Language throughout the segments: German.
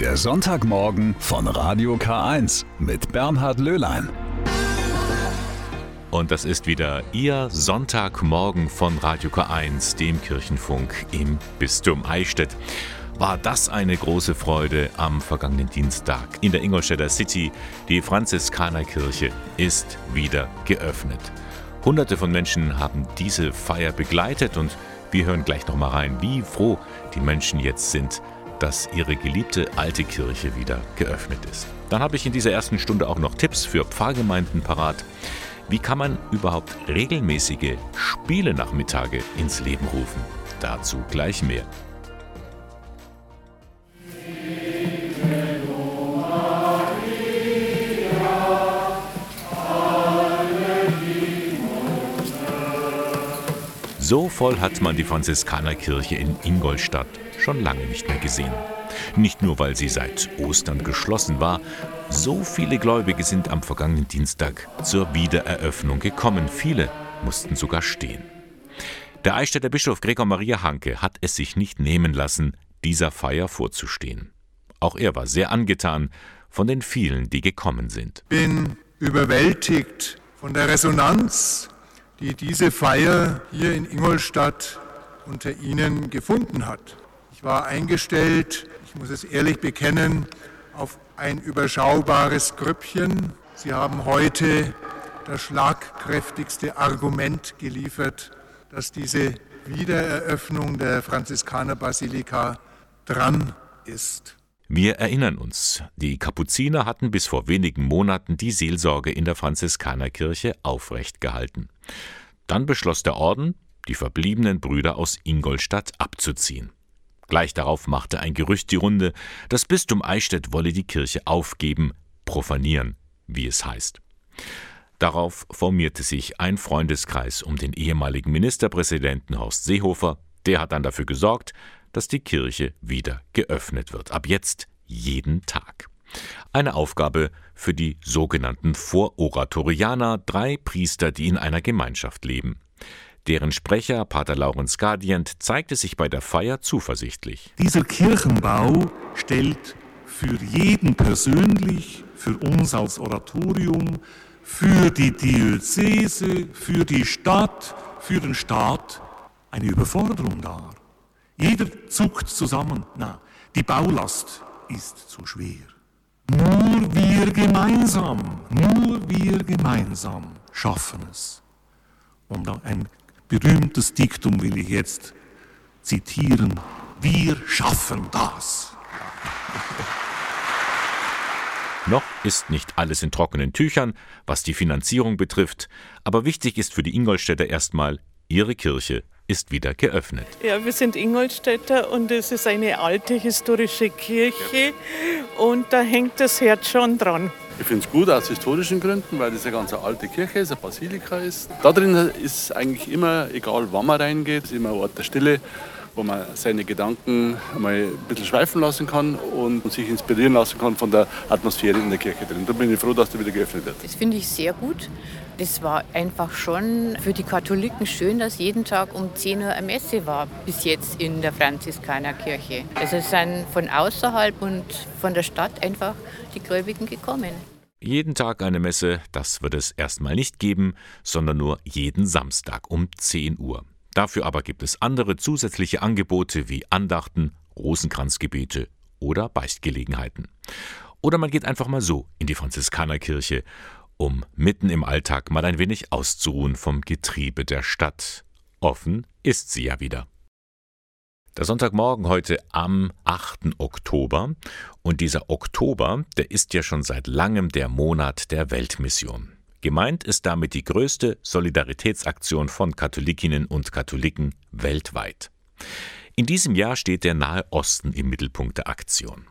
Der Sonntagmorgen von Radio K1 mit Bernhard Löhlein. Und das ist wieder Ihr Sonntagmorgen von Radio K1, dem Kirchenfunk im Bistum Eichstätt. War das eine große Freude am vergangenen Dienstag in der Ingolstädter City. Die Franziskanerkirche ist wieder geöffnet. Hunderte von Menschen haben diese Feier begleitet und wir hören gleich noch mal rein, wie froh die Menschen jetzt sind, dass ihre geliebte alte Kirche wieder geöffnet ist. Dann habe ich in dieser ersten Stunde auch noch Tipps für Pfarrgemeinden parat. Wie kann man überhaupt regelmäßige Spiele-Nachmittage ins Leben rufen? Dazu gleich mehr. So voll hat man die Franziskanerkirche in Ingolstadt schon lange nicht mehr gesehen. Nicht nur, weil sie seit Ostern geschlossen war, so viele Gläubige sind am vergangenen Dienstag zur Wiedereröffnung gekommen. Viele mussten sogar stehen. Der Eichstätter Bischof Gregor Maria Hanke hat es sich nicht nehmen lassen, dieser Feier vorzustehen. Auch er war sehr angetan von den vielen, die gekommen sind. Bin überwältigt von der Resonanz die diese Feier hier in Ingolstadt unter Ihnen gefunden hat. Ich war eingestellt, ich muss es ehrlich bekennen, auf ein überschaubares Grüppchen. Sie haben heute das schlagkräftigste Argument geliefert, dass diese Wiedereröffnung der Franziskanerbasilika dran ist. Wir erinnern uns, die Kapuziner hatten bis vor wenigen Monaten die Seelsorge in der Franziskanerkirche aufrecht gehalten. Dann beschloss der Orden, die verbliebenen Brüder aus Ingolstadt abzuziehen. Gleich darauf machte ein Gerücht die Runde, das Bistum Eichstätt wolle die Kirche aufgeben, profanieren, wie es heißt. Darauf formierte sich ein Freundeskreis um den ehemaligen Ministerpräsidenten Horst Seehofer, der hat dann dafür gesorgt, dass die Kirche wieder geöffnet wird. Ab jetzt jeden Tag. Eine Aufgabe für die sogenannten Vororatorianer, drei Priester, die in einer Gemeinschaft leben. Deren Sprecher, Pater Laurens Gardient, zeigte sich bei der Feier zuversichtlich. Dieser Kirchenbau stellt für jeden persönlich, für uns als Oratorium, für die Diözese, für die Stadt, für den Staat eine Überforderung dar. Jeder zuckt zusammen. Na, die Baulast ist zu schwer. Nur wir gemeinsam, nur wir gemeinsam schaffen es. Und ein berühmtes Diktum will ich jetzt zitieren. Wir schaffen das. Noch ist nicht alles in trockenen Tüchern, was die Finanzierung betrifft, aber wichtig ist für die Ingolstädter erstmal, ihre Kirche ist wieder geöffnet. Ja, wir sind Ingolstädter und es ist eine alte historische Kirche und da hängt das Herz schon dran. Ich finde es gut aus historischen Gründen, weil das eine ganz alte Kirche ist, eine Basilika ist. Da drin ist eigentlich immer, egal wann man reingeht, ist immer ein Ort der Stille wo man seine Gedanken mal ein bisschen schweifen lassen kann und sich inspirieren lassen kann von der Atmosphäre in der Kirche drin. Da bin ich froh, dass der wieder geöffnet wird. Das finde ich sehr gut. Das war einfach schon für die Katholiken schön, dass jeden Tag um 10 Uhr eine Messe war, bis jetzt in der Franziskanerkirche. Also es sind von außerhalb und von der Stadt einfach die Gläubigen gekommen. Jeden Tag eine Messe, das wird es erstmal nicht geben, sondern nur jeden Samstag um 10 Uhr. Dafür aber gibt es andere zusätzliche Angebote wie Andachten, Rosenkranzgebete oder Beichtgelegenheiten. Oder man geht einfach mal so in die Franziskanerkirche, um mitten im Alltag mal ein wenig auszuruhen vom Getriebe der Stadt. Offen ist sie ja wieder. Der Sonntagmorgen heute am 8. Oktober. Und dieser Oktober, der ist ja schon seit langem der Monat der Weltmission. Gemeint ist damit die größte Solidaritätsaktion von Katholikinnen und Katholiken weltweit. In diesem Jahr steht der Nahe Osten im Mittelpunkt der Aktion.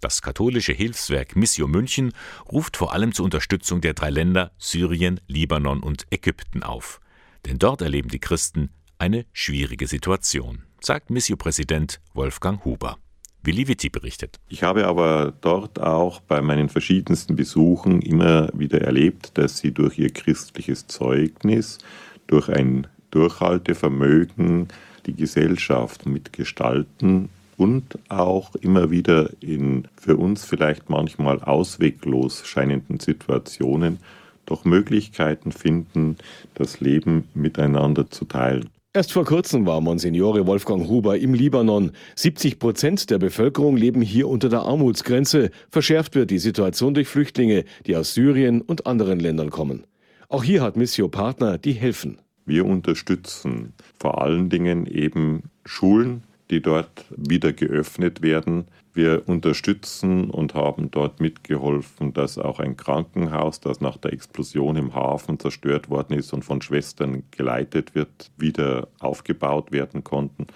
Das katholische Hilfswerk Missio München ruft vor allem zur Unterstützung der drei Länder Syrien, Libanon und Ägypten auf. Denn dort erleben die Christen eine schwierige Situation, sagt Missio-Präsident Wolfgang Huber. Willi Witti berichtet. Ich habe aber dort auch bei meinen verschiedensten Besuchen immer wieder erlebt, dass sie durch ihr christliches Zeugnis, durch ein Durchhaltevermögen die Gesellschaft mitgestalten und auch immer wieder in für uns vielleicht manchmal ausweglos scheinenden Situationen doch Möglichkeiten finden, das Leben miteinander zu teilen. Erst vor kurzem war Monsignore Wolfgang Huber im Libanon. 70 Prozent der Bevölkerung leben hier unter der Armutsgrenze. Verschärft wird die Situation durch Flüchtlinge, die aus Syrien und anderen Ländern kommen. Auch hier hat Missio Partner, die helfen. Wir unterstützen vor allen Dingen eben Schulen, die dort wieder geöffnet werden. Wir unterstützen und haben dort mitgeholfen, dass auch ein Krankenhaus, das nach der Explosion im Hafen zerstört worden ist und von Schwestern geleitet wird, wieder aufgebaut werden konnten.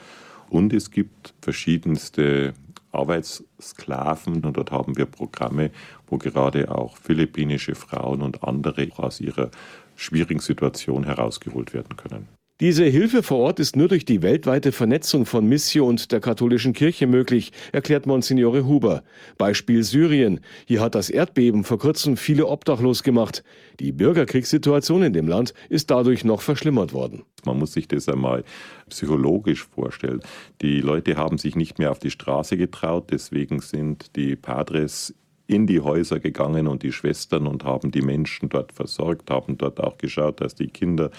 Und es gibt verschiedenste Arbeitssklaven und dort haben wir Programme, wo gerade auch philippinische Frauen und andere aus ihrer schwierigen Situation herausgeholt werden können. Diese Hilfe vor Ort ist nur durch die weltweite Vernetzung von Missio und der katholischen Kirche möglich, erklärt Monsignore Huber. Beispiel Syrien. Hier hat das Erdbeben vor kurzem viele obdachlos gemacht. Die Bürgerkriegssituation in dem Land ist dadurch noch verschlimmert worden. Man muss sich das einmal psychologisch vorstellen. Die Leute haben sich nicht mehr auf die Straße getraut, deswegen sind die Padres in die Häuser gegangen und die Schwestern und haben die Menschen dort versorgt, haben dort auch geschaut, dass die Kinder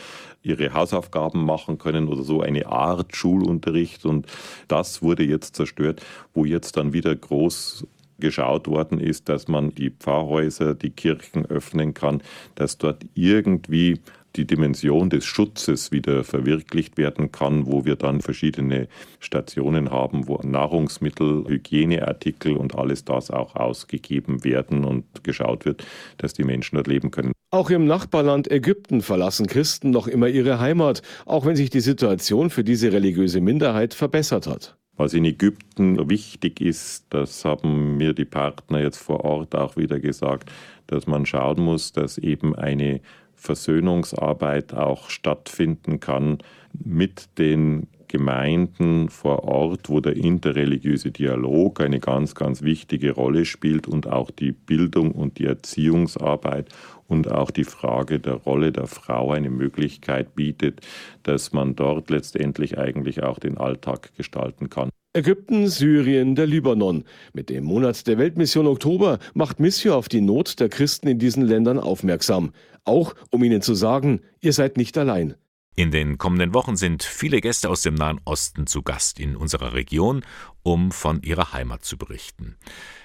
ihre Hausaufgaben machen können oder so eine Art Schulunterricht. Und das wurde jetzt zerstört, wo jetzt dann wieder groß geschaut worden ist, dass man die Pfarrhäuser, die Kirchen öffnen kann, dass dort irgendwie die Dimension des Schutzes wieder verwirklicht werden kann, wo wir dann verschiedene Stationen haben, wo Nahrungsmittel, Hygieneartikel und alles das auch ausgegeben werden und geschaut wird, dass die Menschen dort leben können. Auch im Nachbarland Ägypten verlassen Christen noch immer ihre Heimat, auch wenn sich die Situation für diese religiöse Minderheit verbessert hat. Was in Ägypten wichtig ist, das haben mir die Partner jetzt vor Ort auch wieder gesagt, dass man schauen muss, dass eben eine Versöhnungsarbeit auch stattfinden kann mit den Gemeinden vor Ort, wo der interreligiöse Dialog eine ganz, ganz wichtige Rolle spielt und auch die Bildung und die Erziehungsarbeit und auch die Frage der Rolle der Frau eine Möglichkeit bietet, dass man dort letztendlich eigentlich auch den Alltag gestalten kann. Ägypten, Syrien, der Libanon. Mit dem Monat der Weltmission Oktober macht Missio auf die Not der Christen in diesen Ländern aufmerksam. Auch um ihnen zu sagen, ihr seid nicht allein. In den kommenden Wochen sind viele Gäste aus dem Nahen Osten zu Gast in unserer Region, um von ihrer Heimat zu berichten.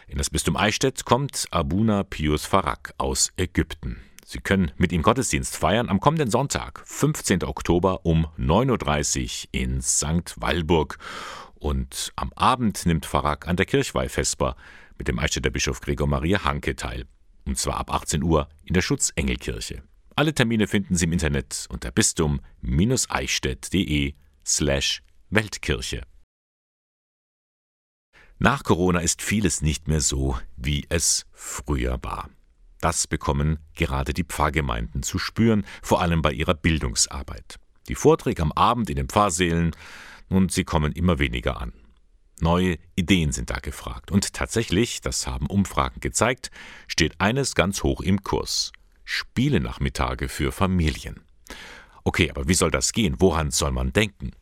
In das Bistum Eichstätt kommt Abuna Pius Farak aus Ägypten. Sie können mit ihm Gottesdienst feiern am kommenden Sonntag, 15. Oktober um 9.30 Uhr in St. Walburg. Und am Abend nimmt Farak an der Kirchweihvesper mit dem Eichstätter Bischof Gregor Maria Hanke teil. Und zwar ab 18 Uhr in der Schutzengelkirche. Alle Termine finden Sie im Internet unter bistum-eichstätt.de slash Weltkirche. Nach Corona ist vieles nicht mehr so, wie es früher war. Das bekommen gerade die Pfarrgemeinden zu spüren, vor allem bei ihrer Bildungsarbeit. Die Vorträge am Abend in den Pfarrsälen und sie kommen immer weniger an. Neue Ideen sind da gefragt. Und tatsächlich, das haben Umfragen gezeigt, steht eines ganz hoch im Kurs. Spielenachmittage für Familien. Okay, aber wie soll das gehen? Woran soll man denken?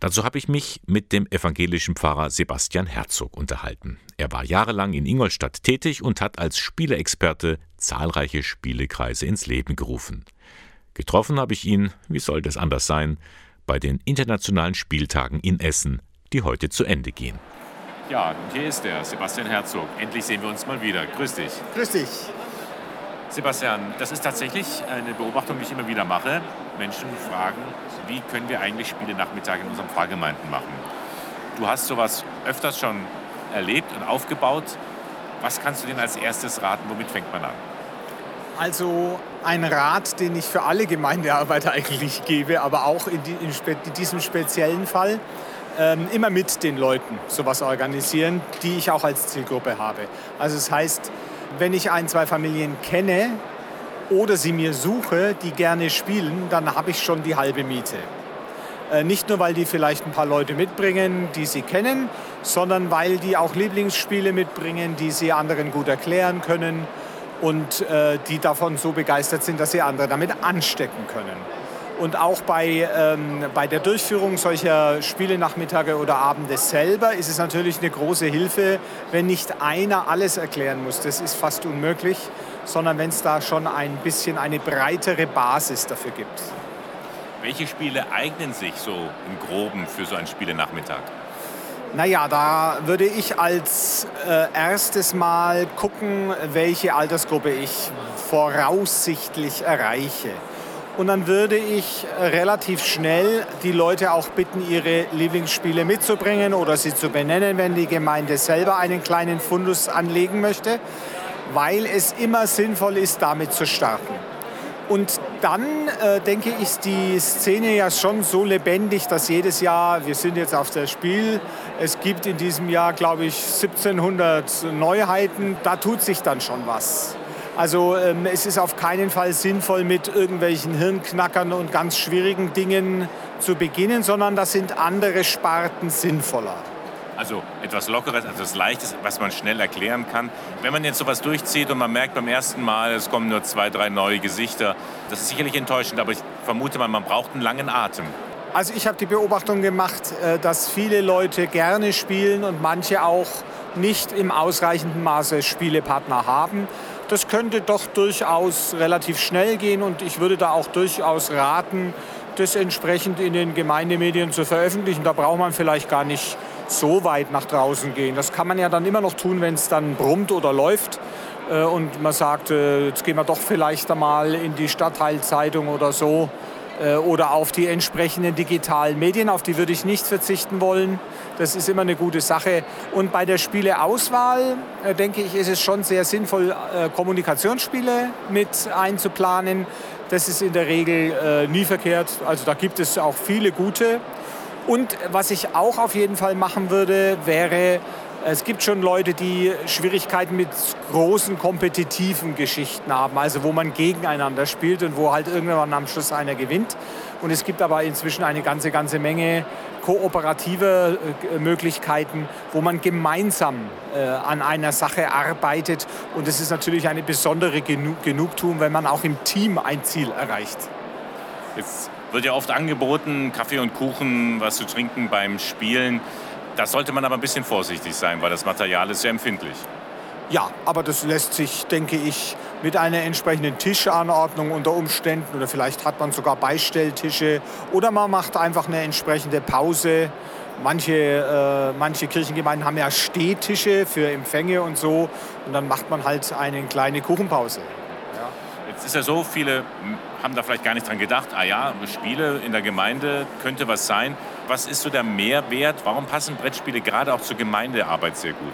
Dazu habe ich mich mit dem evangelischen Pfarrer Sebastian Herzog unterhalten. Er war jahrelang in Ingolstadt tätig und hat als Spieleexperte zahlreiche Spielekreise ins Leben gerufen. Getroffen habe ich ihn, wie soll das anders sein, bei den internationalen Spieltagen in Essen, die heute zu Ende gehen. Ja, hier ist er, Sebastian Herzog. Endlich sehen wir uns mal wieder. Grüß dich. Grüß dich. Sebastian, das ist tatsächlich eine Beobachtung, die ich immer wieder mache. Menschen fragen, wie können wir eigentlich Spiele-Nachmittage in unseren Pfarrgemeinden machen? Du hast sowas öfters schon erlebt und aufgebaut. Was kannst du denn als erstes raten? Womit fängt man an? Also ein Rat, den ich für alle Gemeindearbeiter eigentlich gebe, aber auch in, die, in, spe, in diesem speziellen Fall, ähm, immer mit den Leuten sowas organisieren, die ich auch als Zielgruppe habe. Also das heißt, wenn ich ein, zwei Familien kenne oder sie mir suche, die gerne spielen, dann habe ich schon die halbe Miete. Äh, nicht nur, weil die vielleicht ein paar Leute mitbringen, die sie kennen, sondern weil die auch Lieblingsspiele mitbringen, die sie anderen gut erklären können und äh, die davon so begeistert sind, dass sie andere damit anstecken können. Und auch bei, ähm, bei der Durchführung solcher Spielenachmittage oder Abende selber ist es natürlich eine große Hilfe, wenn nicht einer alles erklären muss. Das ist fast unmöglich, sondern wenn es da schon ein bisschen eine breitere Basis dafür gibt. Welche Spiele eignen sich so im Groben für so einen Spielenachmittag? Naja, da würde ich als äh, erstes Mal gucken, welche Altersgruppe ich voraussichtlich erreiche. Und dann würde ich relativ schnell die Leute auch bitten, ihre Lieblingsspiele mitzubringen oder sie zu benennen, wenn die Gemeinde selber einen kleinen Fundus anlegen möchte, weil es immer sinnvoll ist, damit zu starten. Und dann äh, denke ich, ist die Szene ja schon so lebendig, dass jedes Jahr, wir sind jetzt auf der Spiel, es gibt in diesem Jahr, glaube ich, 1700 Neuheiten, da tut sich dann schon was. Also ähm, es ist auf keinen Fall sinnvoll, mit irgendwelchen Hirnknackern und ganz schwierigen Dingen zu beginnen, sondern da sind andere Sparten sinnvoller. Also etwas Lockeres, etwas Leichtes, was man schnell erklären kann. Wenn man jetzt sowas durchzieht und man merkt beim ersten Mal, es kommen nur zwei, drei neue Gesichter, das ist sicherlich enttäuschend, aber ich vermute mal, man braucht einen langen Atem. Also ich habe die Beobachtung gemacht, äh, dass viele Leute gerne spielen und manche auch nicht im ausreichenden Maße Spielepartner haben. Das könnte doch durchaus relativ schnell gehen und ich würde da auch durchaus raten, das entsprechend in den Gemeindemedien zu veröffentlichen. Da braucht man vielleicht gar nicht so weit nach draußen gehen. Das kann man ja dann immer noch tun, wenn es dann brummt oder läuft äh, und man sagt, äh, jetzt gehen wir doch vielleicht einmal in die Stadtteilzeitung oder so äh, oder auf die entsprechenden digitalen Medien, auf die würde ich nicht verzichten wollen. Das ist immer eine gute Sache. Und bei der Spieleauswahl, denke ich, ist es schon sehr sinnvoll, Kommunikationsspiele mit einzuplanen. Das ist in der Regel nie verkehrt. Also da gibt es auch viele gute. Und was ich auch auf jeden Fall machen würde, wäre, es gibt schon Leute, die Schwierigkeiten mit großen kompetitiven Geschichten haben, also wo man gegeneinander spielt und wo halt irgendwann am Schluss einer gewinnt. Und es gibt aber inzwischen eine ganze, ganze Menge kooperative äh, Möglichkeiten, wo man gemeinsam äh, an einer Sache arbeitet. Und es ist natürlich eine besondere Genugtuung, wenn man auch im Team ein Ziel erreicht. Jetzt wird ja oft angeboten, Kaffee und Kuchen, was zu trinken beim Spielen. Da sollte man aber ein bisschen vorsichtig sein, weil das Material ist sehr empfindlich. Ja, aber das lässt sich, denke ich, mit einer entsprechenden Tischanordnung unter Umständen oder vielleicht hat man sogar Beistelltische oder man macht einfach eine entsprechende Pause. Manche, äh, manche Kirchengemeinden haben ja Stehtische für Empfänge und so und dann macht man halt eine kleine Kuchenpause. Ja. Jetzt ist ja so, viele haben da vielleicht gar nicht dran gedacht, ah ja, Spiele in der Gemeinde könnte was sein. Was ist so der Mehrwert? Warum passen Brettspiele gerade auch zur Gemeindearbeit sehr gut?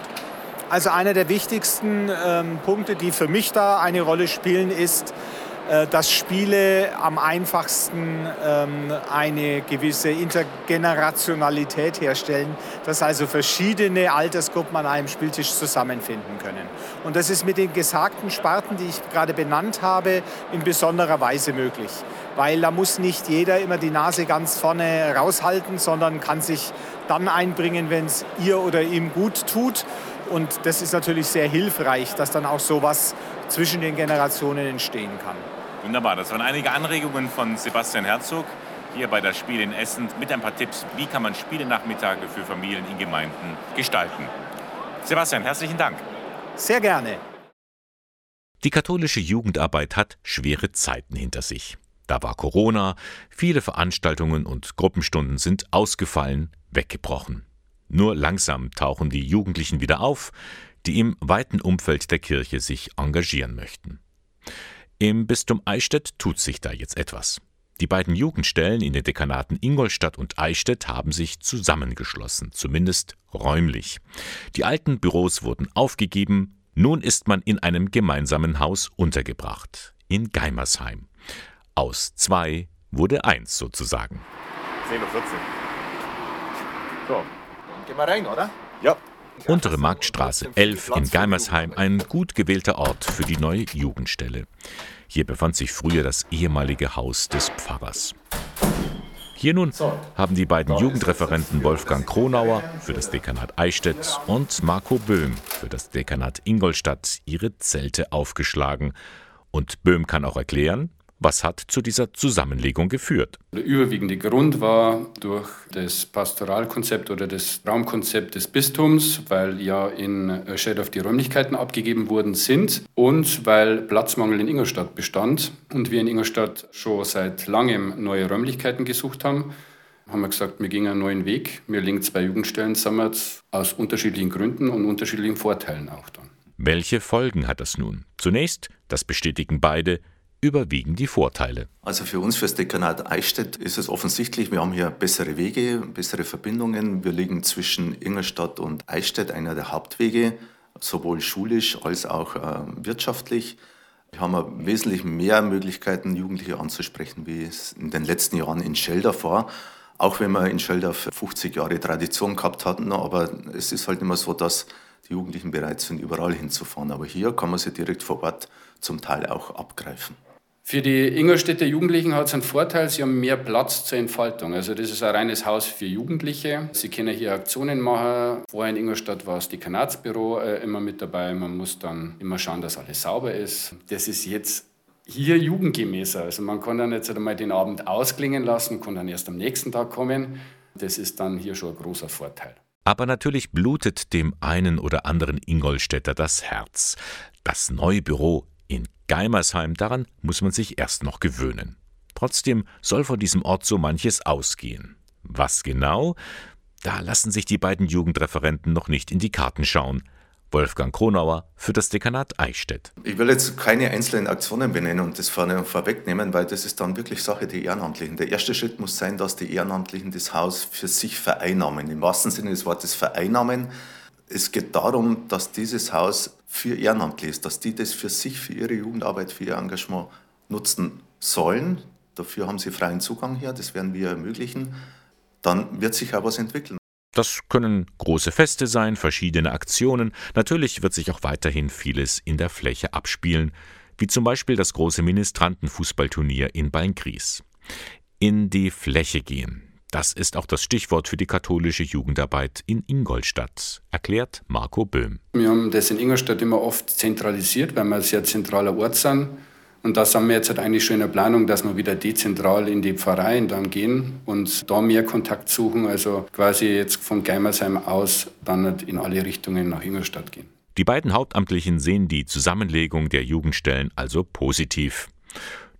Also einer der wichtigsten ähm, Punkte, die für mich da eine Rolle spielen, ist, äh, dass Spiele am einfachsten ähm, eine gewisse Intergenerationalität herstellen, dass also verschiedene Altersgruppen an einem Spieltisch zusammenfinden können. Und das ist mit den gesagten Sparten, die ich gerade benannt habe, in besonderer Weise möglich. Weil da muss nicht jeder immer die Nase ganz vorne raushalten, sondern kann sich dann einbringen, wenn es ihr oder ihm gut tut. Und das ist natürlich sehr hilfreich, dass dann auch sowas zwischen den Generationen entstehen kann. Wunderbar, das waren einige Anregungen von Sebastian Herzog hier bei das Spiel in Essen mit ein paar Tipps, wie kann man Spielenachmittage für Familien in Gemeinden gestalten. Sebastian, herzlichen Dank. Sehr gerne. Die katholische Jugendarbeit hat schwere Zeiten hinter sich. Da war Corona, viele Veranstaltungen und Gruppenstunden sind ausgefallen, weggebrochen. Nur langsam tauchen die Jugendlichen wieder auf, die im weiten Umfeld der Kirche sich engagieren möchten. Im Bistum Eichstätt tut sich da jetzt etwas. Die beiden Jugendstellen in den Dekanaten Ingolstadt und Eichstätt haben sich zusammengeschlossen, zumindest räumlich. Die alten Büros wurden aufgegeben, nun ist man in einem gemeinsamen Haus untergebracht, in Geimersheim. Aus zwei wurde eins sozusagen. 10.14 Uhr. So, gehen wir rein, oder? Ja. Untere Marktstraße 11 in Geimersheim, ein gut gewählter Ort für die neue Jugendstelle. Hier befand sich früher das ehemalige Haus des Pfarrers. Hier nun haben die beiden Jugendreferenten Wolfgang Kronauer für das Dekanat Eichstätt und Marco Böhm für das Dekanat Ingolstadt ihre Zelte aufgeschlagen. Und Böhm kann auch erklären, Was hat zu dieser Zusammenlegung geführt? Der überwiegende Grund war durch das Pastoralkonzept oder das Raumkonzept des Bistums, weil ja in Schädorf die Räumlichkeiten abgegeben worden sind und weil Platzmangel in Ingolstadt bestand und wir in Ingolstadt schon seit langem neue Räumlichkeiten gesucht haben haben wir gesagt, wir gehen einen neuen Weg. Wir legen zwei Jugendstellen zusammen aus unterschiedlichen Gründen und unterschiedlichen Vorteilen auch dann. Welche Folgen hat das nun? Zunächst, das bestätigen beide, überwiegen die Vorteile. Also für uns, für das Dekanat Eichstätt, ist es offensichtlich, wir haben hier bessere Wege, bessere Verbindungen. Wir liegen zwischen Ingolstadt und Eichstätt, einer der Hauptwege, sowohl schulisch als auch äh, wirtschaftlich. Wir haben wesentlich mehr Möglichkeiten, Jugendliche anzusprechen, wie es in den letzten Jahren in Scheldorf war. Auch wenn wir in Scheldorf 50 Jahre Tradition gehabt hatten, aber es ist halt immer so, dass die Jugendlichen bereit sind, überall hinzufahren. Aber hier kann man sie direkt vor Ort zum Teil auch abgreifen. Für die Ingolstädter Jugendlichen hat es einen Vorteil, sie haben mehr Platz zur Entfaltung. Also das ist ein reines Haus für Jugendliche. Sie können hier Aktionen machen. Vorher in Ingolstadt war das Dekanatsbüro äh, immer mit dabei. Man muss dann immer schauen, dass alles sauber ist. Das ist jetzt hier jugendgemäßer. Also man kann dann jetzt einmal den Abend ausklingen lassen, kann dann erst am nächsten Tag kommen. Das ist dann hier schon ein großer Vorteil. Aber natürlich blutet dem einen oder anderen Ingolstädter das Herz. Das neue Büro in Geimersheim, daran muss man sich erst noch gewöhnen. Trotzdem soll von diesem Ort so manches ausgehen. Was genau? Da lassen sich die beiden Jugendreferenten noch nicht in die Karten schauen. Wolfgang Kronauer für das Dekanat Eichstätt. Ich will jetzt keine einzelnen Aktionen benennen und das vorwegnehmen, weil das ist dann wirklich Sache der Ehrenamtlichen. Der erste Schritt muss sein, dass die Ehrenamtlichen das Haus für sich vereinnahmen. Im wahrsten Sinne des Wortes vereinnahmen. Es geht darum, dass dieses Haus für Ehrenamtliche ist, dass die das für sich, für ihre Jugendarbeit, für ihr Engagement nutzen sollen. Dafür haben sie freien Zugang hier, das werden wir ermöglichen. Dann wird sich auch was entwickeln. Das können große Feste sein, verschiedene Aktionen. Natürlich wird sich auch weiterhin vieles in der Fläche abspielen, wie zum Beispiel das große Ministrantenfußballturnier in Beingries. In die Fläche gehen. Das ist auch das Stichwort für die katholische Jugendarbeit in Ingolstadt, erklärt Marco Böhm. Wir haben das in Ingolstadt immer oft zentralisiert, weil wir ein sehr zentraler Ort sind. Und das haben wir jetzt halt eigentlich schon in der Planung, dass wir wieder dezentral in die Pfarreien dann gehen und da mehr Kontakt suchen. Also quasi jetzt von Geimersheim aus dann halt in alle Richtungen nach Ingolstadt gehen. Die beiden Hauptamtlichen sehen die Zusammenlegung der Jugendstellen also positiv.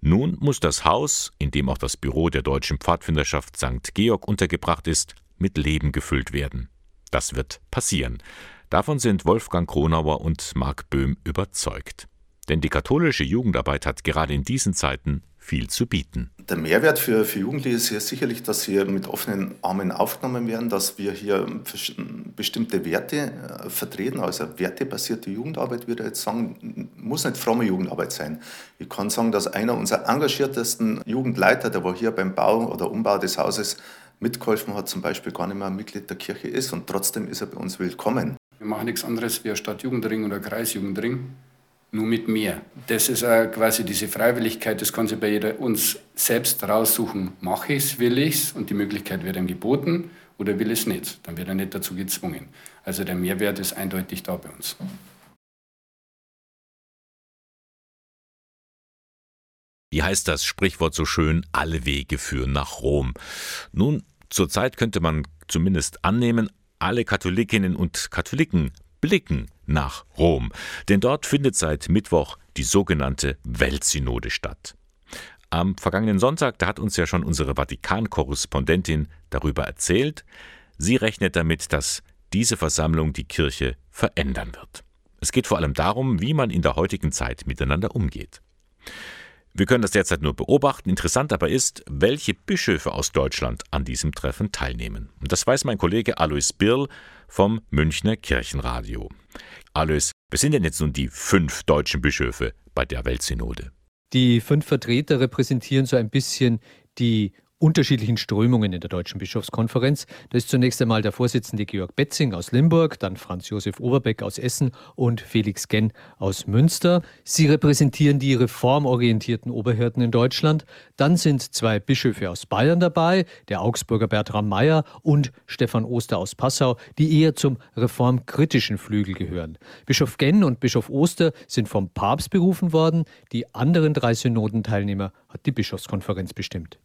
Nun muss das Haus, in dem auch das Büro der Deutschen Pfadfinderschaft St. Georg untergebracht ist, mit Leben gefüllt werden. Das wird passieren. Davon sind Wolfgang Kronauer und Marc Böhm überzeugt. Denn die katholische Jugendarbeit hat gerade in diesen Zeiten viel zu bieten. Der Mehrwert für, für Jugendliche ist ja sicherlich, dass sie mit offenen Armen aufgenommen werden, dass wir hier bestimmte Werte äh, vertreten, also wertebasierte Jugendarbeit, würde ich jetzt sagen, muss nicht fromme Jugendarbeit sein. Ich kann sagen, dass einer unserer engagiertesten Jugendleiter, der war hier beim Bau oder Umbau des Hauses mitgeholfen hat, zum Beispiel gar nicht mehr Mitglied der Kirche ist und trotzdem ist er bei uns willkommen. Wir machen nichts anderes wie Stadtjugendring oder Kreisjugendring nur mit mir. Das ist quasi diese Freiwilligkeit, das kann sich bei jeder uns selbst raussuchen. Mache ich es, will ich es und die Möglichkeit wird ihm geboten oder will es nicht. Dann wird er nicht dazu gezwungen. Also der Mehrwert ist eindeutig da bei uns. Wie heißt das Sprichwort so schön, alle Wege führen nach Rom? Nun, zurzeit könnte man zumindest annehmen, alle Katholikinnen und Katholiken blicken nach Rom, denn dort findet seit Mittwoch die sogenannte Weltsynode statt. Am vergangenen Sonntag, da hat uns ja schon unsere Vatikan-Korrespondentin darüber erzählt, sie rechnet damit, dass diese Versammlung die Kirche verändern wird. Es geht vor allem darum, wie man in der heutigen Zeit miteinander umgeht. Wir können das derzeit nur beobachten. Interessant aber ist, welche Bischöfe aus Deutschland an diesem Treffen teilnehmen. Und das weiß mein Kollege Alois Birl vom Münchner Kirchenradio. Alois, wer sind denn jetzt nun die fünf deutschen Bischöfe bei der Weltsynode? Die fünf Vertreter repräsentieren so ein bisschen die unterschiedlichen Strömungen in der Deutschen Bischofskonferenz. Da ist zunächst einmal der Vorsitzende Georg Betzing aus Limburg, dann Franz Josef Oberbeck aus Essen und Felix Genn aus Münster. Sie repräsentieren die reformorientierten Oberhirten in Deutschland. Dann sind zwei Bischöfe aus Bayern dabei, der Augsburger Bertram Meyer und Stefan Oster aus Passau, die eher zum reformkritischen Flügel gehören. Bischof Genn und Bischof Oster sind vom Papst berufen worden. Die anderen drei Synodenteilnehmer hat die Bischofskonferenz bestimmt.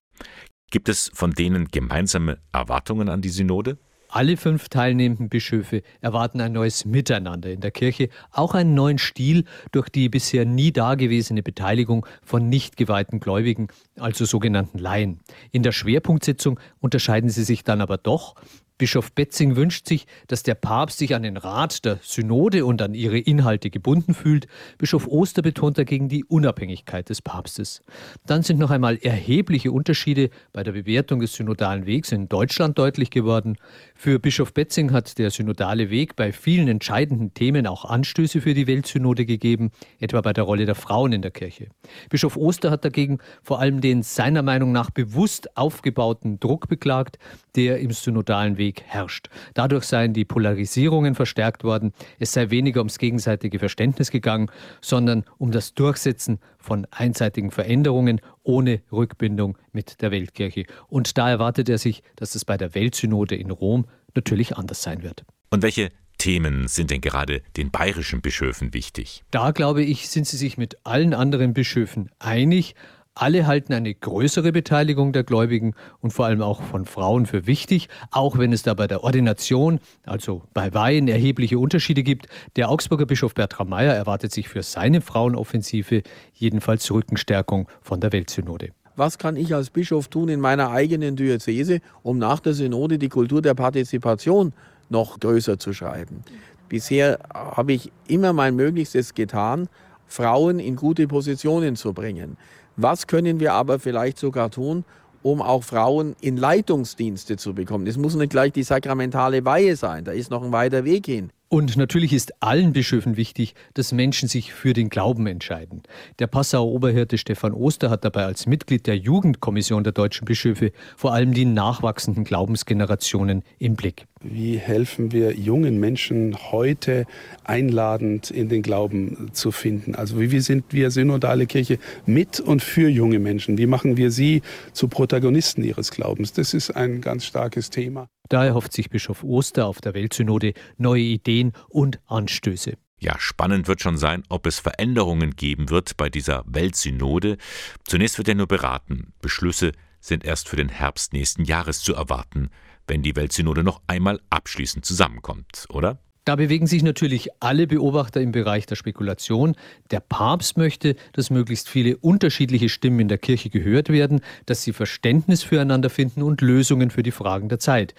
Gibt es von denen gemeinsame Erwartungen an die Synode? Alle fünf teilnehmenden Bischöfe erwarten ein neues Miteinander in der Kirche, auch einen neuen Stil durch die bisher nie dagewesene Beteiligung von nicht geweihten Gläubigen, also sogenannten Laien. In der Schwerpunktsitzung unterscheiden sie sich dann aber doch. Bischof Betzing wünscht sich, dass der Papst sich an den Rat der Synode und an ihre Inhalte gebunden fühlt. Bischof Oster betont dagegen die Unabhängigkeit des Papstes. Dann sind noch einmal erhebliche Unterschiede bei der Bewertung des synodalen Wegs in Deutschland deutlich geworden. Für Bischof Betzing hat der synodale Weg bei vielen entscheidenden Themen auch Anstöße für die Weltsynode gegeben, etwa bei der Rolle der Frauen in der Kirche. Bischof Oster hat dagegen vor allem den seiner Meinung nach bewusst aufgebauten Druck beklagt, der im synodalen Weg herrscht. Dadurch seien die Polarisierungen verstärkt worden, es sei weniger ums gegenseitige Verständnis gegangen, sondern um das Durchsetzen von einseitigen Veränderungen ohne Rückbindung mit der Weltkirche. Und da erwartet er sich, dass es bei der Weltsynode in Rom natürlich anders sein wird. Und welche Themen sind denn gerade den bayerischen Bischöfen wichtig? Da glaube ich, sind sie sich mit allen anderen Bischöfen einig. Alle halten eine größere Beteiligung der Gläubigen und vor allem auch von Frauen für wichtig, auch wenn es da bei der Ordination, also bei Weihen, erhebliche Unterschiede gibt. Der Augsburger Bischof Bertram Meyer erwartet sich für seine Frauenoffensive jedenfalls Rückenstärkung von der Weltsynode. Was kann ich als Bischof tun in meiner eigenen Diözese, um nach der Synode die Kultur der Partizipation noch größer zu schreiben? Bisher habe ich immer mein Möglichstes getan, Frauen in gute Positionen zu bringen. Was können wir aber vielleicht sogar tun, um auch Frauen in Leitungsdienste zu bekommen? Es muss nicht gleich die sakramentale Weihe sein, da ist noch ein weiter Weg hin. Und natürlich ist allen Bischöfen wichtig, dass Menschen sich für den Glauben entscheiden. Der Passauer Oberhirte Stefan Oster hat dabei als Mitglied der Jugendkommission der deutschen Bischöfe vor allem die nachwachsenden Glaubensgenerationen im Blick. Wie helfen wir jungen Menschen heute einladend in den Glauben zu finden? Also wie sind wir synodale Kirche mit und für junge Menschen? Wie machen wir sie zu Protagonisten ihres Glaubens? Das ist ein ganz starkes Thema. Da erhofft sich Bischof Oster auf der Weltsynode neue Ideen und Anstöße. Ja, spannend wird schon sein, ob es Veränderungen geben wird bei dieser Weltsynode. Zunächst wird er nur beraten. Beschlüsse sind erst für den Herbst nächsten Jahres zu erwarten, wenn die Weltsynode noch einmal abschließend zusammenkommt, oder? Da bewegen sich natürlich alle Beobachter im Bereich der Spekulation. Der Papst möchte, dass möglichst viele unterschiedliche Stimmen in der Kirche gehört werden, dass sie Verständnis füreinander finden und Lösungen für die Fragen der Zeit.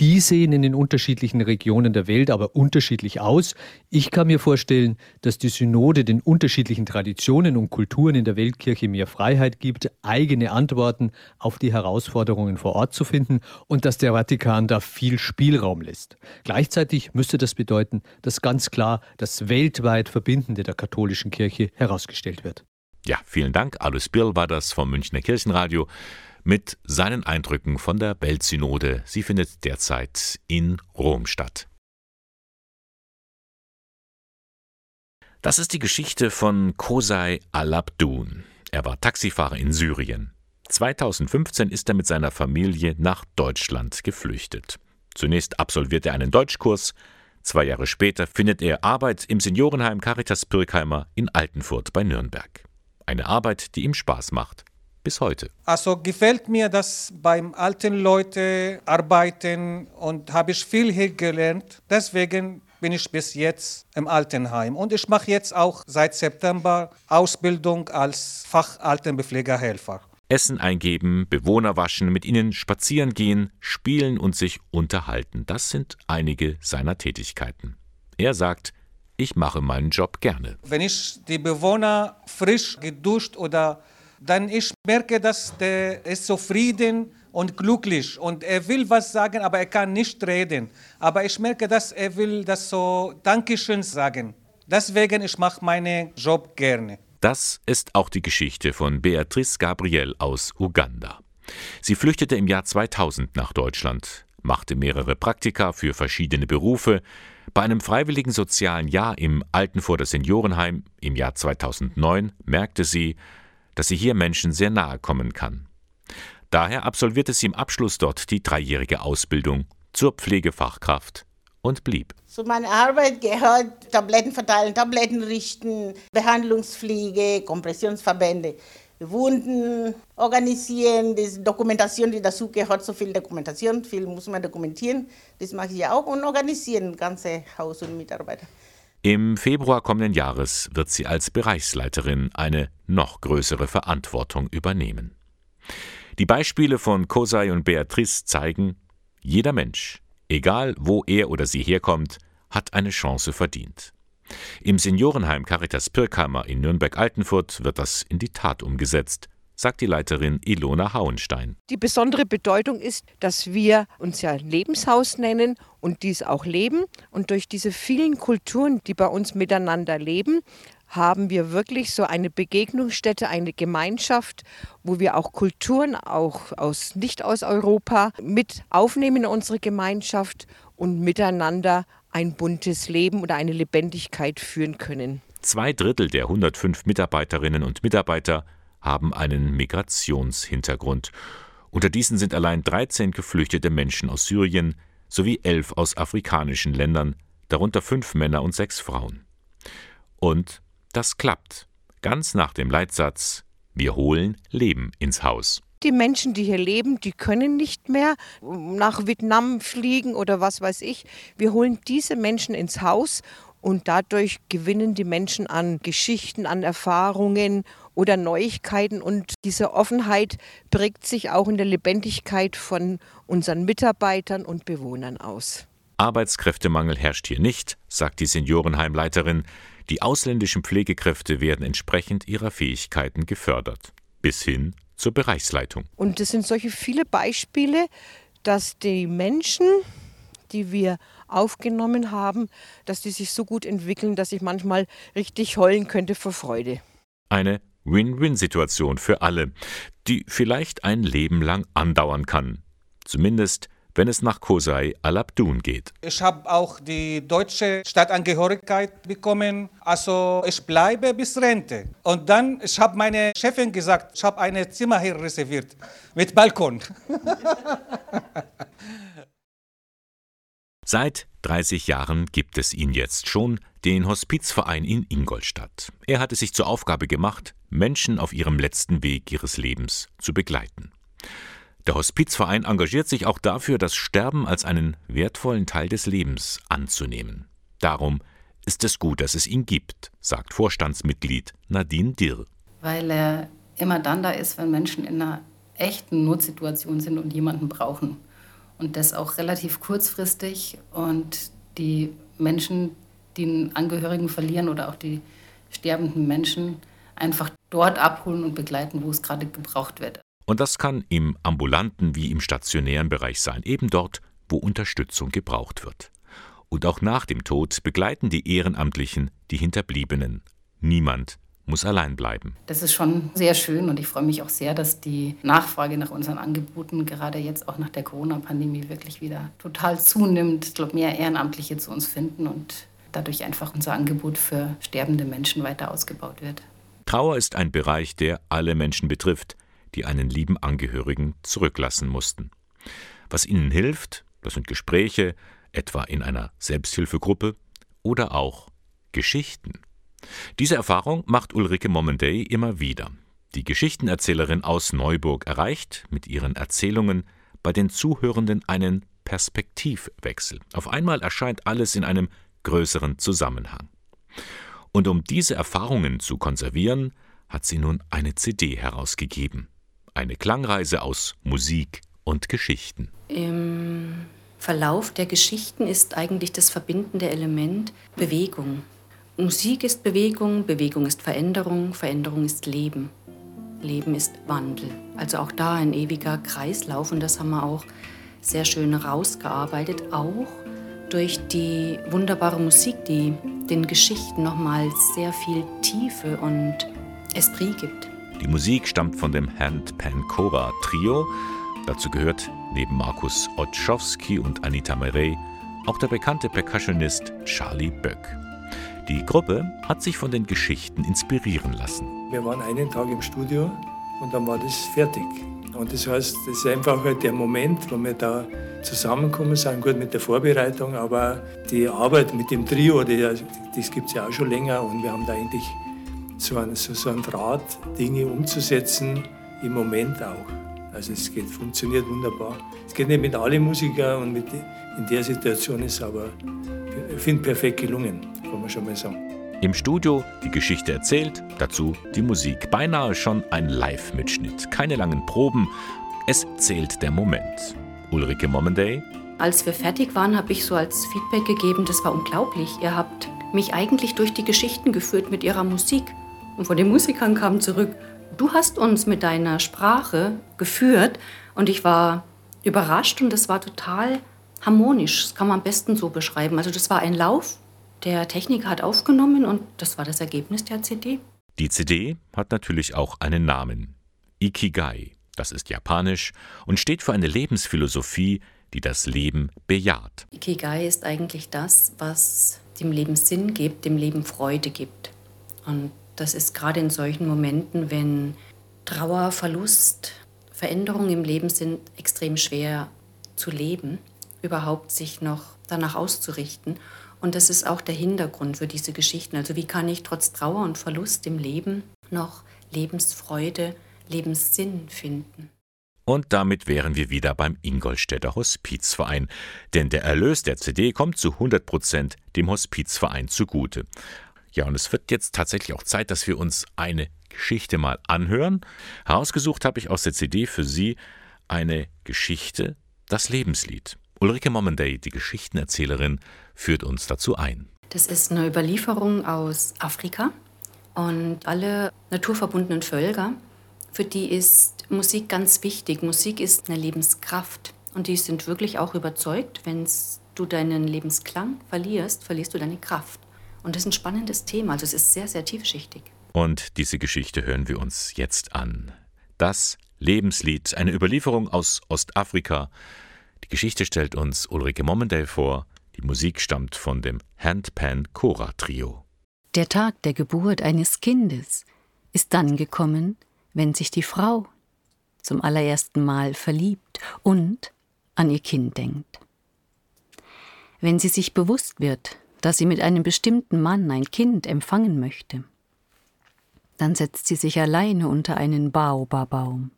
Die sehen in den unterschiedlichen Regionen der Welt aber unterschiedlich aus. Ich kann mir vorstellen, dass die Synode den unterschiedlichen Traditionen und Kulturen in der Weltkirche mehr Freiheit gibt, eigene Antworten auf die Herausforderungen vor Ort zu finden und dass der Vatikan da viel Spielraum lässt. Gleichzeitig müsste das bedeuten, dass ganz klar das weltweit Verbindende der katholischen Kirche herausgestellt wird. Ja, vielen Dank. Alois Birl war das vom Münchner Kirchenradio mit seinen Eindrücken von der Weltsynode. Sie findet derzeit in Rom statt. Das ist die Geschichte von Kosai Alabdun. Er war Taxifahrer in Syrien. 2015 ist er mit seiner Familie nach Deutschland geflüchtet. Zunächst absolviert er einen Deutschkurs, zwei Jahre später findet er Arbeit im Seniorenheim Caritas Pirkheimer in Altenfurt bei Nürnberg. Eine Arbeit, die ihm Spaß macht bis heute. Also gefällt mir das beim alten Leute arbeiten und habe ich viel hier gelernt. Deswegen bin ich bis jetzt im Altenheim und ich mache jetzt auch seit September Ausbildung als Fachaltenbepflegerhelfer. Essen eingeben, Bewohner waschen, mit ihnen spazieren gehen, spielen und sich unterhalten. Das sind einige seiner Tätigkeiten. Er sagt, ich mache meinen Job gerne. Wenn ich die Bewohner frisch geduscht oder dann ich merke, dass der ist zufrieden und glücklich und er will was sagen, aber er kann nicht reden. Aber ich merke, dass er will das so Dankeschön sagen. Deswegen ich mache meinen Job gerne. Das ist auch die Geschichte von Beatrice Gabriel aus Uganda. Sie flüchtete im Jahr 2000 nach Deutschland, machte mehrere Praktika für verschiedene Berufe. Bei einem freiwilligen sozialen Jahr im Altenvorder Seniorenheim im Jahr 2009 merkte sie, dass sie hier Menschen sehr nahe kommen kann. Daher absolvierte sie im Abschluss dort die dreijährige Ausbildung zur Pflegefachkraft und blieb. Zu meiner Arbeit gehört Tabletten verteilen, Tabletten richten, Behandlungspflege, Kompressionsverbände. Wunden organisieren, die Dokumentation, die dazu gehört, so viel Dokumentation, viel muss man dokumentieren, das mache ich auch und organisieren ganze Haus und Mitarbeiter. Im Februar kommenden Jahres wird sie als Bereichsleiterin eine noch größere Verantwortung übernehmen. Die Beispiele von Kosai und Beatrice zeigen, jeder Mensch, egal wo er oder sie herkommt, hat eine Chance verdient. Im Seniorenheim Caritas Pirkheimer in Nürnberg-Altenfurt wird das in die Tat umgesetzt, sagt die Leiterin Ilona Hauenstein. Die besondere Bedeutung ist, dass wir uns ja Lebenshaus nennen und dies auch leben. Und durch diese vielen Kulturen, die bei uns miteinander leben, haben wir wirklich so eine Begegnungsstätte, eine Gemeinschaft, wo wir auch Kulturen, auch aus nicht aus Europa, mit aufnehmen in unsere Gemeinschaft und miteinander ein buntes Leben oder eine Lebendigkeit führen können. Zwei Drittel der 105 Mitarbeiterinnen und Mitarbeiter haben einen Migrationshintergrund. Unter diesen sind allein 13 geflüchtete Menschen aus Syrien sowie elf aus afrikanischen Ländern, darunter fünf Männer und sechs Frauen. Und das klappt, ganz nach dem Leitsatz Wir holen Leben ins Haus. Die Menschen, die hier leben, die können nicht mehr nach Vietnam fliegen oder was weiß ich. Wir holen diese Menschen ins Haus und dadurch gewinnen die Menschen an Geschichten, an Erfahrungen oder Neuigkeiten. Und diese Offenheit prägt sich auch in der Lebendigkeit von unseren Mitarbeitern und Bewohnern aus. Arbeitskräftemangel herrscht hier nicht, sagt die Seniorenheimleiterin. Die ausländischen Pflegekräfte werden entsprechend ihrer Fähigkeiten gefördert, bis hin zur Bereichsleitung. Und es sind solche viele Beispiele, dass die Menschen, die wir aufgenommen haben, dass die sich so gut entwickeln, dass ich manchmal richtig heulen könnte vor Freude. Eine Win-Win-Situation für alle, die vielleicht ein Leben lang andauern kann. Zumindest wenn es nach Kosei Alabdun geht. Ich habe auch die deutsche Staatsangehörigkeit bekommen, also ich bleibe bis Rente. Und dann, ich habe meine Chefin gesagt, ich habe ein Zimmer hier reserviert mit Balkon. Seit 30 Jahren gibt es ihn jetzt schon, den Hospizverein in Ingolstadt. Er hatte sich zur Aufgabe gemacht, Menschen auf ihrem letzten Weg ihres Lebens zu begleiten. Der Hospizverein engagiert sich auch dafür, das Sterben als einen wertvollen Teil des Lebens anzunehmen. Darum ist es gut, dass es ihn gibt, sagt Vorstandsmitglied Nadine Dirr. Weil er immer dann da ist, wenn Menschen in einer echten Notsituation sind und jemanden brauchen. Und das auch relativ kurzfristig. Und die Menschen, die einen Angehörigen verlieren oder auch die sterbenden Menschen einfach dort abholen und begleiten, wo es gerade gebraucht wird. Und das kann im ambulanten wie im stationären Bereich sein, eben dort, wo Unterstützung gebraucht wird. Und auch nach dem Tod begleiten die Ehrenamtlichen die Hinterbliebenen. Niemand muss allein bleiben. Das ist schon sehr schön und ich freue mich auch sehr, dass die Nachfrage nach unseren Angeboten gerade jetzt auch nach der Corona-Pandemie wirklich wieder total zunimmt. Ich glaube, mehr Ehrenamtliche zu uns finden und dadurch einfach unser Angebot für sterbende Menschen weiter ausgebaut wird. Trauer ist ein Bereich, der alle Menschen betrifft die einen lieben Angehörigen zurücklassen mussten. Was ihnen hilft, das sind Gespräche, etwa in einer Selbsthilfegruppe oder auch Geschichten. Diese Erfahrung macht Ulrike Momendey immer wieder. Die Geschichtenerzählerin aus Neuburg erreicht mit ihren Erzählungen bei den Zuhörenden einen Perspektivwechsel. Auf einmal erscheint alles in einem größeren Zusammenhang. Und um diese Erfahrungen zu konservieren, hat sie nun eine CD herausgegeben. Eine Klangreise aus Musik und Geschichten. Im Verlauf der Geschichten ist eigentlich das verbindende Element Bewegung. Musik ist Bewegung, Bewegung ist Veränderung, Veränderung ist Leben. Leben ist Wandel. Also auch da ein ewiger Kreislauf und das haben wir auch sehr schön rausgearbeitet, auch durch die wunderbare Musik, die den Geschichten nochmal sehr viel Tiefe und Esprit gibt. Die Musik stammt von dem Handpan Cora Trio. Dazu gehört neben Markus Otschowski und Anita Merey auch der bekannte Percussionist Charlie Böck. Die Gruppe hat sich von den Geschichten inspirieren lassen. Wir waren einen Tag im Studio und dann war das fertig. Und das heißt, das ist einfach halt der Moment, wo wir da zusammenkommen sind, gut mit der Vorbereitung, aber die Arbeit mit dem Trio, die, das gibt es ja auch schon länger und wir haben da eigentlich so einen, so, so einen Draht, Dinge umzusetzen, im Moment auch. Also es geht, funktioniert wunderbar. Es geht nicht mit allen Musikern und mit, in der Situation ist aber, ich finde, perfekt gelungen, kann man schon mal sagen. Im Studio die Geschichte erzählt, dazu die Musik. Beinahe schon ein Live-Mitschnitt. Keine langen Proben, es zählt der Moment. Ulrike Mommenday. Als wir fertig waren, habe ich so als Feedback gegeben, das war unglaublich. Ihr habt mich eigentlich durch die Geschichten geführt mit ihrer Musik. Und von den Musikern kam zurück, du hast uns mit deiner Sprache geführt. Und ich war überrascht und es war total harmonisch. Das kann man am besten so beschreiben. Also das war ein Lauf, der Techniker hat aufgenommen und das war das Ergebnis der CD. Die CD hat natürlich auch einen Namen. Ikigai. Das ist japanisch und steht für eine Lebensphilosophie, die das Leben bejaht. Ikigai ist eigentlich das, was dem Leben Sinn gibt, dem Leben Freude gibt. Und das ist gerade in solchen Momenten, wenn Trauer, Verlust, Veränderungen im Leben sind extrem schwer zu leben, überhaupt sich noch danach auszurichten. Und das ist auch der Hintergrund für diese Geschichten. Also wie kann ich trotz Trauer und Verlust im Leben noch Lebensfreude, Lebenssinn finden? Und damit wären wir wieder beim Ingolstädter Hospizverein. Denn der Erlös der CD kommt zu 100 Prozent dem Hospizverein zugute. Ja, und es wird jetzt tatsächlich auch Zeit, dass wir uns eine Geschichte mal anhören. Herausgesucht habe ich aus der CD für Sie eine Geschichte, das Lebenslied. Ulrike Mommenday, die Geschichtenerzählerin, führt uns dazu ein. Das ist eine Überlieferung aus Afrika und alle naturverbundenen Völker, für die ist Musik ganz wichtig. Musik ist eine Lebenskraft und die sind wirklich auch überzeugt, wenn du deinen Lebensklang verlierst, verlierst du deine Kraft. Und das ist ein spannendes Thema, also es ist sehr, sehr tiefschichtig. Und diese Geschichte hören wir uns jetzt an. Das Lebenslied, eine Überlieferung aus Ostafrika. Die Geschichte stellt uns Ulrike Mommendale vor. Die Musik stammt von dem Handpan Chora Trio. Der Tag der Geburt eines Kindes ist dann gekommen, wenn sich die Frau zum allerersten Mal verliebt und an ihr Kind denkt. Wenn sie sich bewusst wird, dass sie mit einem bestimmten Mann ein Kind empfangen möchte. Dann setzt sie sich alleine unter einen Baobabaum.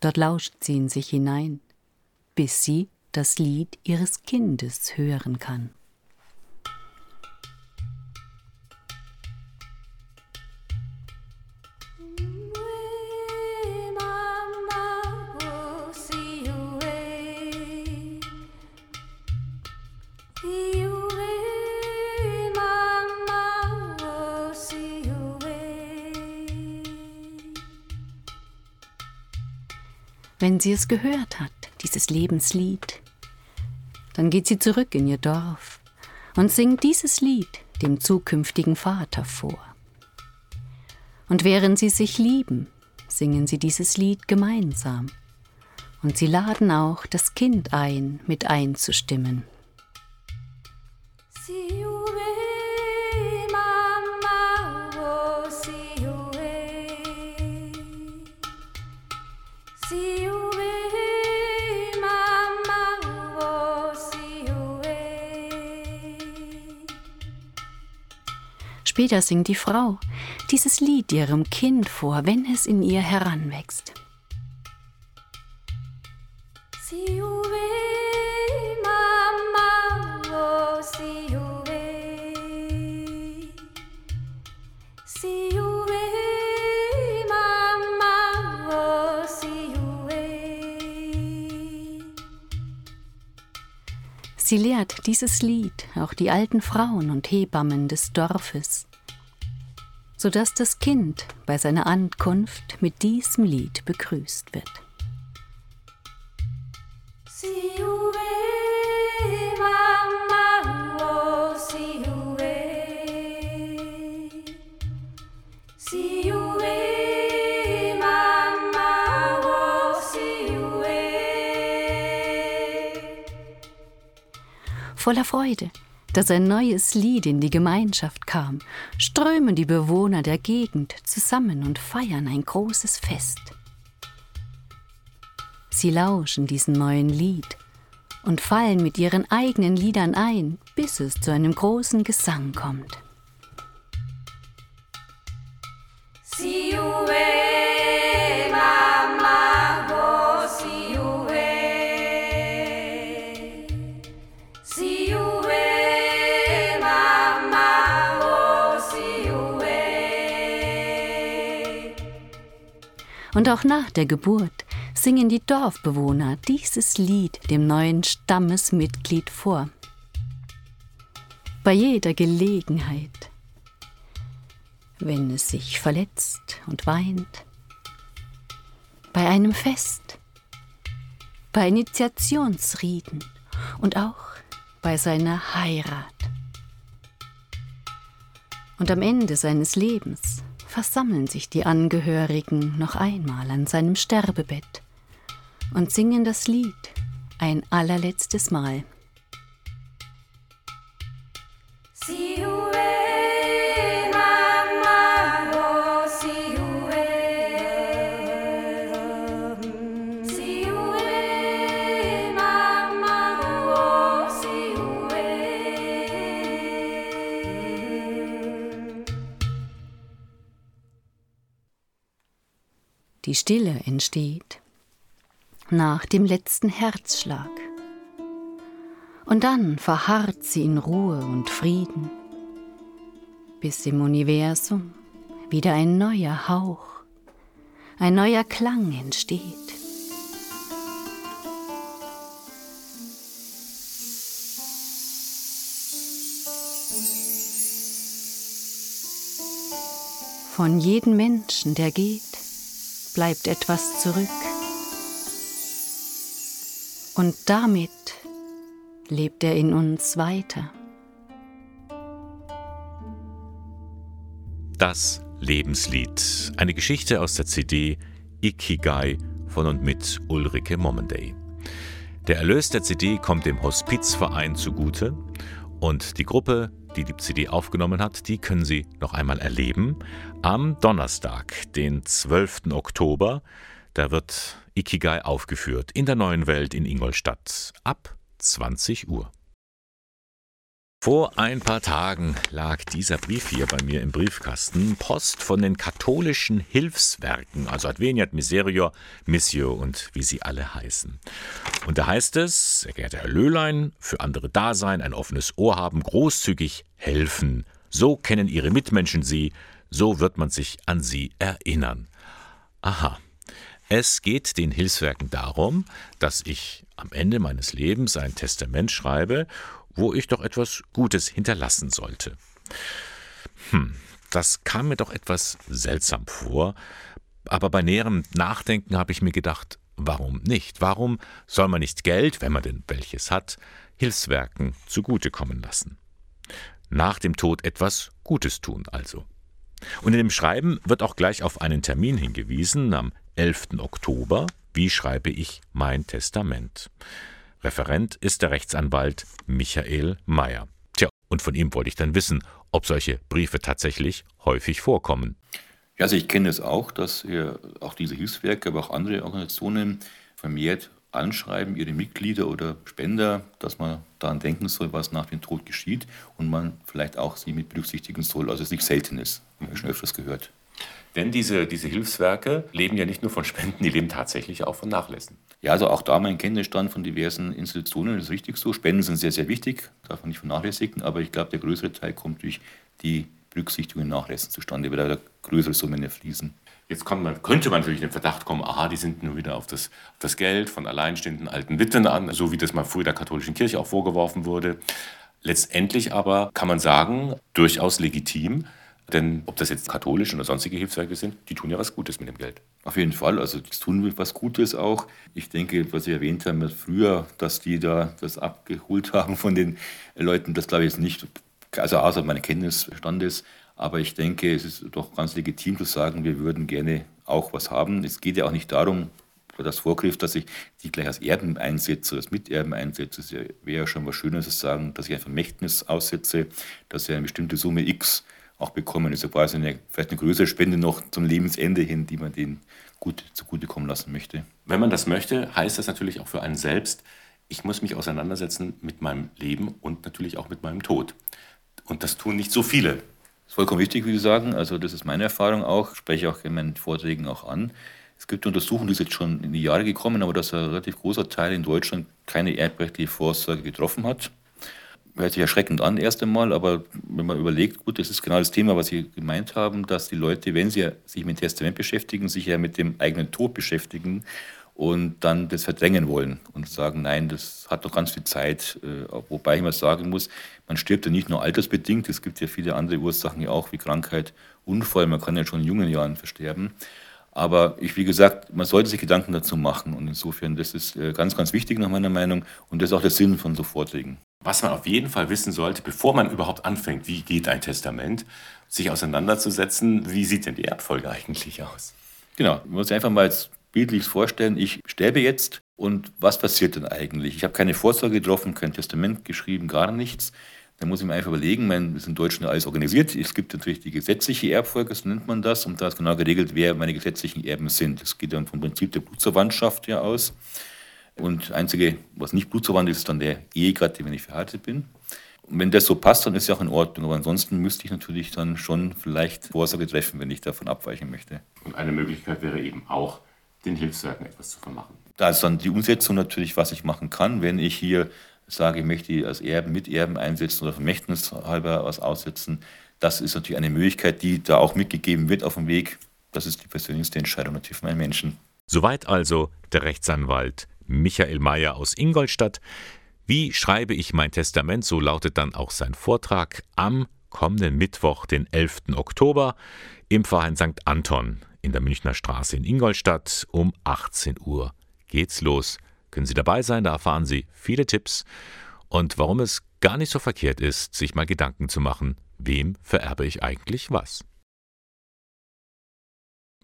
Dort lauscht sie in sich hinein, bis sie das Lied ihres Kindes hören kann. wenn sie es gehört hat, dieses Lebenslied. Dann geht sie zurück in ihr Dorf und singt dieses Lied dem zukünftigen Vater vor. Und während sie sich lieben, singen sie dieses Lied gemeinsam. Und sie laden auch das Kind ein, mit einzustimmen. Sie Später singt die Frau dieses Lied ihrem Kind vor, wenn es in ihr heranwächst. Sie lehrt dieses Lied auch die alten Frauen und Hebammen des Dorfes sodass das Kind bei seiner Ankunft mit diesem Lied begrüßt wird. Voller Freude dass ein neues Lied in die Gemeinschaft kam, strömen die Bewohner der Gegend zusammen und feiern ein großes Fest. Sie lauschen diesem neuen Lied und fallen mit ihren eigenen Liedern ein, bis es zu einem großen Gesang kommt. Und auch nach der Geburt singen die Dorfbewohner dieses Lied dem neuen Stammesmitglied vor. Bei jeder Gelegenheit, wenn es sich verletzt und weint, bei einem Fest, bei Initiationsriten und auch bei seiner Heirat. Und am Ende seines Lebens versammeln sich die Angehörigen noch einmal an seinem Sterbebett und singen das Lied ein allerletztes Mal. Die Stille entsteht nach dem letzten Herzschlag. Und dann verharrt sie in Ruhe und Frieden, bis im Universum wieder ein neuer Hauch, ein neuer Klang entsteht. Von jedem Menschen, der geht, bleibt etwas zurück. Und damit lebt er in uns weiter. Das Lebenslied. Eine Geschichte aus der CD Ikigai von und mit Ulrike Mommenday. Der Erlös der CD kommt dem Hospizverein zugute und die Gruppe, die die CD aufgenommen hat, die können Sie noch einmal erleben. Am Donnerstag, den 12. Oktober, da wird Ikigai aufgeführt in der neuen Welt in Ingolstadt ab 20 Uhr. Vor ein paar Tagen lag dieser Brief hier bei mir im Briefkasten. Post von den katholischen Hilfswerken, also Adveniat, Miserior, Missio und wie sie alle heißen. Und da heißt es, sehr geehrter Herr Löhlein, für andere da sein, ein offenes Ohr haben, großzügig helfen. So kennen Ihre Mitmenschen Sie, so wird man sich an Sie erinnern. Aha. Es geht den Hilfswerken darum, dass ich am Ende meines Lebens ein Testament schreibe wo ich doch etwas Gutes hinterlassen sollte. Hm, das kam mir doch etwas seltsam vor, aber bei näherem Nachdenken habe ich mir gedacht, warum nicht? Warum soll man nicht Geld, wenn man denn welches hat, Hilfswerken zugutekommen lassen? Nach dem Tod etwas Gutes tun also. Und in dem Schreiben wird auch gleich auf einen Termin hingewiesen, am 11. Oktober, wie schreibe ich mein Testament. Referent ist der Rechtsanwalt Michael Mayer. Tja, und von ihm wollte ich dann wissen, ob solche Briefe tatsächlich häufig vorkommen. Ja, also ich kenne es auch, dass auch diese Hilfswerke, aber auch andere Organisationen vermehrt anschreiben, ihre Mitglieder oder Spender, dass man daran denken soll, was nach dem Tod geschieht und man vielleicht auch sie mit berücksichtigen soll. Also es nicht selten ist, habe ich schon öfters gehört. Denn diese, diese Hilfswerke leben ja nicht nur von Spenden, die leben tatsächlich auch von Nachlässen. Ja, also auch da mein Kenntnisstand von diversen Institutionen das ist richtig so. Spenden sind sehr, sehr wichtig, darf man nicht vernachlässigen, aber ich glaube, der größere Teil kommt durch die Berücksichtigung in Nachlässen zustande, weil da größere Summen fließen. Jetzt man, könnte man natürlich in den Verdacht kommen, aha, die sind nur wieder auf das, auf das Geld von alleinstehenden alten Witwen an, so wie das mal früher der katholischen Kirche auch vorgeworfen wurde. Letztendlich aber kann man sagen, durchaus legitim, denn ob das jetzt katholische oder sonstige Hilfswerke sind, die tun ja was Gutes mit dem Geld. Auf jeden Fall, also das tun was Gutes auch. Ich denke, was Sie erwähnt haben, früher, dass die da das abgeholt haben von den Leuten, das glaube ich jetzt nicht, also außer meiner Kenntnisstand ist. Aber ich denke, es ist doch ganz legitim zu sagen, wir würden gerne auch was haben. Es geht ja auch nicht darum, das Vorgriff, dass ich die gleich als Erben einsetze, als Miterben einsetze, das wäre ja schon was Schönes zu sagen, dass ich ein Vermächtnis aussetze, dass sie eine bestimmte Summe X auch bekommen. Das ist ja quasi eine, vielleicht eine größere Spende noch zum Lebensende hin, die man denen gut zugutekommen lassen möchte. Wenn man das möchte, heißt das natürlich auch für einen selbst, ich muss mich auseinandersetzen mit meinem Leben und natürlich auch mit meinem Tod. Und das tun nicht so viele. Das ist vollkommen wichtig, wie Sie sagen. Also das ist meine Erfahrung auch, spreche auch in meinen Vorträgen auch an. Es gibt Untersuchungen, die sind jetzt schon in die Jahre gekommen, aber dass ein relativ großer Teil in Deutschland keine erbrechtliche Vorsorge getroffen hat. Hört sich erschreckend an erst einmal, aber wenn man überlegt, gut, das ist genau das Thema, was Sie gemeint haben, dass die Leute, wenn sie sich mit Testament beschäftigen, sich ja mit dem eigenen Tod beschäftigen und dann das verdrängen wollen und sagen, nein, das hat doch ganz viel Zeit. Äh, wobei ich mal sagen muss, man stirbt ja nicht nur altersbedingt, es gibt ja viele andere Ursachen ja auch, wie Krankheit, Unfall, man kann ja schon in jungen Jahren versterben. Aber ich, wie gesagt, man sollte sich Gedanken dazu machen und insofern, das ist äh, ganz, ganz wichtig nach meiner Meinung und das ist auch der Sinn von so Vorträgen. Was man auf jeden Fall wissen sollte, bevor man überhaupt anfängt, wie geht ein Testament, sich auseinanderzusetzen, wie sieht denn die Erbfolge eigentlich aus? Genau, man muss einfach mal bildlich vorstellen, ich sterbe jetzt und was passiert denn eigentlich? Ich habe keine Vorsorge getroffen, kein Testament geschrieben, gar nichts. Dann muss ich mir einfach überlegen, mein, das ist in Deutschland alles organisiert. Es gibt natürlich die gesetzliche Erbfolge, so nennt man das, und da ist genau geregelt, wer meine gesetzlichen Erben sind. Das geht dann vom Prinzip der Blutsverwandtschaft ja aus. Und einzige, was nicht blutsverwandt ist, ist dann der Ehegatte, wenn ich verheiratet bin. Und wenn das so passt, dann ist ja auch in Ordnung. Aber ansonsten müsste ich natürlich dann schon vielleicht Vorsorge treffen, wenn ich davon abweichen möchte. Und eine Möglichkeit wäre eben auch, den Hilfswerken etwas zu vermachen. Da ist dann die Umsetzung natürlich, was ich machen kann, wenn ich hier sage, ich möchte als Erben, Miterben einsetzen oder Vermächtnis halber was aussetzen. Das ist natürlich eine Möglichkeit, die da auch mitgegeben wird auf dem Weg. Das ist die persönlichste Entscheidung natürlich von einem Menschen. Soweit also der Rechtsanwalt Michael Mayer aus Ingolstadt. Wie schreibe ich mein Testament? So lautet dann auch sein Vortrag am kommenden Mittwoch, den 11. Oktober, im Verein St. Anton in der Münchner Straße in Ingolstadt. Um 18 Uhr geht's los. Können Sie dabei sein, da erfahren Sie viele Tipps und warum es gar nicht so verkehrt ist, sich mal Gedanken zu machen, wem vererbe ich eigentlich was.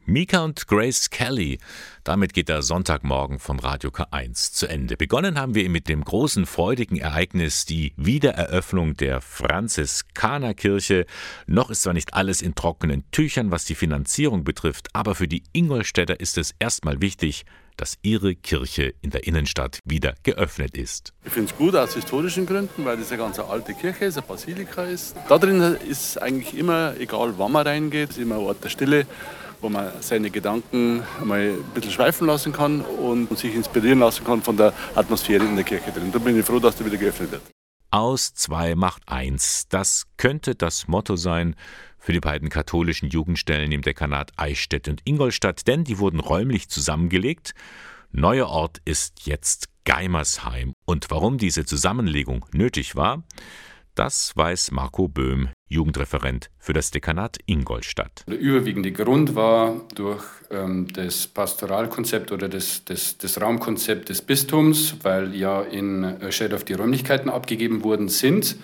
Mika und Grace Kelly. Damit geht der Sonntagmorgen von Radio K1 zu Ende. Begonnen haben wir mit dem großen freudigen Ereignis, die Wiedereröffnung der Franziskanerkirche. Noch ist zwar nicht alles in trockenen Tüchern, was die Finanzierung betrifft, aber für die Ingolstädter ist es erstmal wichtig, dass ihre Kirche in der Innenstadt wieder geöffnet ist. Ich finde es gut aus historischen Gründen, weil das eine ganz alte Kirche ist, eine Basilika ist. Da drin ist eigentlich immer, egal wann man reingeht, immer ein Ort der Stille wo man seine Gedanken mal ein bisschen schweifen lassen kann und sich inspirieren lassen kann von der Atmosphäre in der Kirche drin. Da bin ich froh, dass der wieder geöffnet wird. Aus zwei macht eins. Das könnte das Motto sein für die beiden katholischen Jugendstellen im Dekanat Eichstätt und Ingolstadt, denn die wurden räumlich zusammengelegt. Neuer Ort ist jetzt Geimersheim. Und warum diese Zusammenlegung nötig war, das weiß Marco Böhm, Jugendreferent für das Dekanat Ingolstadt. Der überwiegende Grund war durch ähm, das Pastoralkonzept oder das, das, das, Raumkonzept des Bistums, weil ja in Schädorf die Räumlichkeiten abgegeben worden sind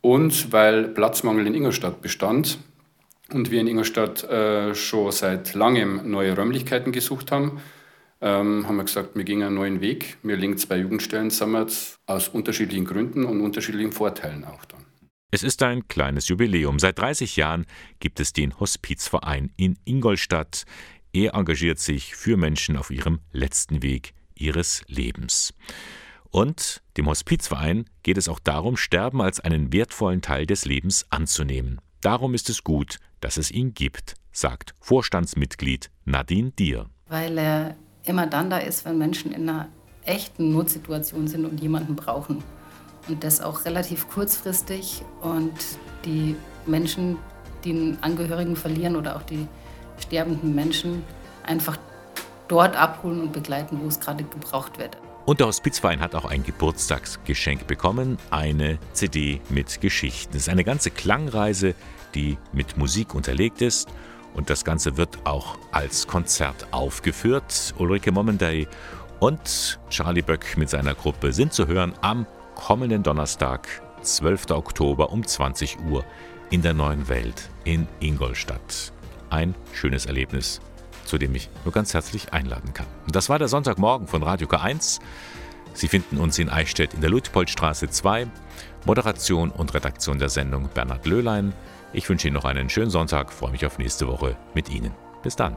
und weil Platzmangel in Ingolstadt bestand und wir in Ingolstadt äh, schon seit langem neue Räumlichkeiten gesucht haben ähm, haben wir gesagt, wir gehen einen neuen Weg. Wir legen zwei Jugendstellen zusammen aus unterschiedlichen Gründen und unterschiedlichen Vorteilen auch dann. Es ist ein kleines Jubiläum. Seit 30 Jahren gibt es den Hospizverein in Ingolstadt. Er engagiert sich für Menschen auf ihrem letzten Weg ihres Lebens. Und dem Hospizverein geht es auch darum, Sterben als einen wertvollen Teil des Lebens anzunehmen. Darum ist es gut, dass es ihn gibt, sagt Vorstandsmitglied Nadine Dier. Weil er immer dann da ist, wenn Menschen in einer echten Notsituation sind und jemanden brauchen. Und das auch relativ kurzfristig und die Menschen, die einen Angehörigen verlieren oder auch die sterbenden Menschen einfach dort abholen und begleiten, wo es gerade gebraucht wird. Und der Hospizverein hat auch ein Geburtstagsgeschenk bekommen, eine CD mit Geschichten. Es ist eine ganze Klangreise, die mit Musik unterlegt ist und das Ganze wird auch als Konzert aufgeführt. Ulrike Momendey und Charlie Böck mit seiner Gruppe sind zu hören am kommenden Donnerstag, 12. Oktober um 20 Uhr in der neuen Welt in Ingolstadt. Ein schönes Erlebnis zu dem ich nur ganz herzlich einladen kann. Das war der Sonntagmorgen von Radio K1. Sie finden uns in Eichstätt in der Luitpoldstraße 2. Moderation und Redaktion der Sendung Bernhard Löhlein. Ich wünsche Ihnen noch einen schönen Sonntag, freue mich auf nächste Woche mit Ihnen. Bis dann.